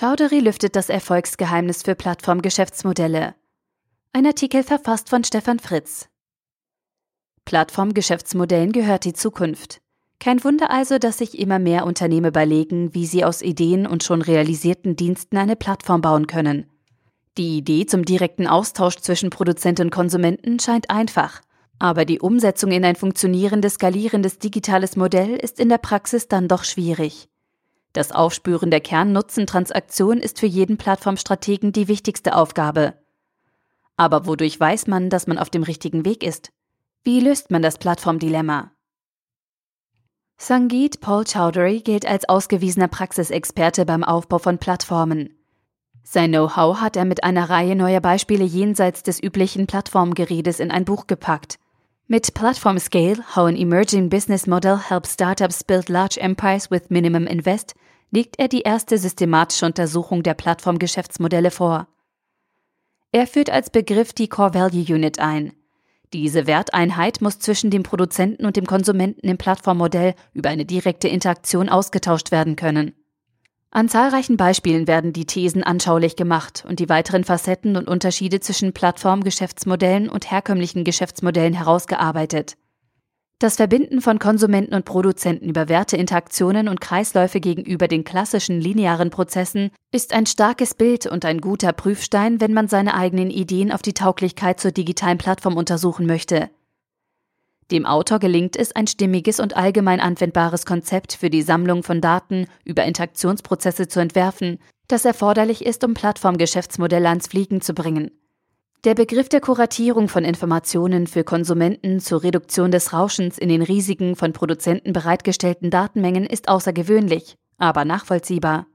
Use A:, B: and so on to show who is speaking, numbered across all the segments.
A: Chowdhury lüftet das Erfolgsgeheimnis für Plattformgeschäftsmodelle. Ein Artikel verfasst von Stefan Fritz. Plattformgeschäftsmodellen gehört die Zukunft. Kein Wunder also, dass sich immer mehr Unternehmen überlegen, wie sie aus Ideen und schon realisierten Diensten eine Plattform bauen können. Die Idee zum direkten Austausch zwischen Produzent und Konsumenten scheint einfach, aber die Umsetzung in ein funktionierendes, skalierendes digitales Modell ist in der Praxis dann doch schwierig. Das Aufspüren der Kern-Nutzen-Transaktion ist für jeden Plattformstrategen die wichtigste Aufgabe. Aber wodurch weiß man, dass man auf dem richtigen Weg ist? Wie löst man das Plattformdilemma? Sangeet Paul Chowdhury gilt als ausgewiesener Praxisexperte beim Aufbau von Plattformen. Sein Know-how hat er mit einer Reihe neuer Beispiele jenseits des üblichen Plattformgeredes in ein Buch gepackt. Mit Platform Scale, How an Emerging Business Model Helps Startups Build Large Empires with Minimum Invest, legt er die erste systematische Untersuchung der Plattformgeschäftsmodelle vor. Er führt als Begriff die Core Value Unit ein. Diese Werteinheit muss zwischen dem Produzenten und dem Konsumenten im Plattformmodell über eine direkte Interaktion ausgetauscht werden können. An zahlreichen Beispielen werden die Thesen anschaulich gemacht und die weiteren Facetten und Unterschiede zwischen Plattformgeschäftsmodellen und herkömmlichen Geschäftsmodellen herausgearbeitet. Das Verbinden von Konsumenten und Produzenten über Werteinteraktionen und Kreisläufe gegenüber den klassischen linearen Prozessen ist ein starkes Bild und ein guter Prüfstein, wenn man seine eigenen Ideen auf die Tauglichkeit zur digitalen Plattform untersuchen möchte. Dem Autor gelingt es, ein stimmiges und allgemein anwendbares Konzept für die Sammlung von Daten über Interaktionsprozesse zu entwerfen, das erforderlich ist, um Plattformgeschäftsmodelle ans Fliegen zu bringen. Der Begriff der Kuratierung von Informationen für Konsumenten zur Reduktion des Rauschens in den riesigen von Produzenten bereitgestellten Datenmengen ist außergewöhnlich, aber nachvollziehbar.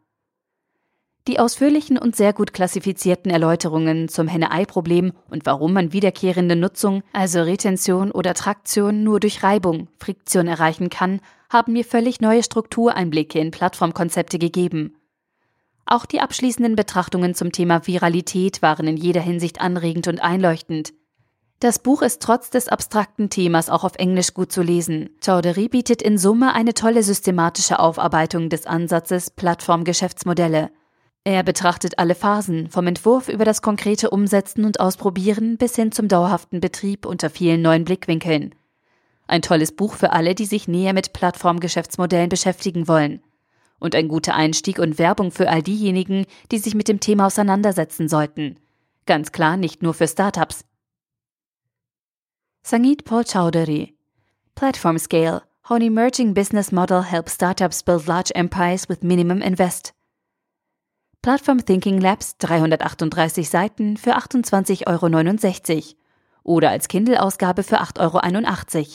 A: Die ausführlichen und sehr gut klassifizierten Erläuterungen zum Henne-Ei-Problem und warum man wiederkehrende Nutzung, also Retention oder Traktion, nur durch Reibung, Friktion erreichen kann, haben mir völlig neue Struktureinblicke in Plattformkonzepte gegeben. Auch die abschließenden Betrachtungen zum Thema Viralität waren in jeder Hinsicht anregend und einleuchtend. Das Buch ist trotz des abstrakten Themas auch auf Englisch gut zu lesen. Chowdhury bietet in Summe eine tolle systematische Aufarbeitung des Ansatzes Plattformgeschäftsmodelle. Er betrachtet alle Phasen, vom Entwurf über das konkrete Umsetzen und Ausprobieren bis hin zum dauerhaften Betrieb unter vielen neuen Blickwinkeln. Ein tolles Buch für alle, die sich näher mit Plattformgeschäftsmodellen beschäftigen wollen und ein guter Einstieg und Werbung für all diejenigen, die sich mit dem Thema auseinandersetzen sollten. Ganz klar nicht nur für Startups. Sangeet Paul Chowdhury Platform Scale How an Emerging Business Model Helps Startups Build Large Empires with Minimum Invest. Platform Thinking Labs 338 Seiten für 28,69 Euro oder als Kindle-Ausgabe für 8,81 Euro.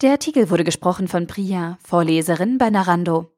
A: Der Artikel wurde gesprochen von Priya, Vorleserin bei Narando.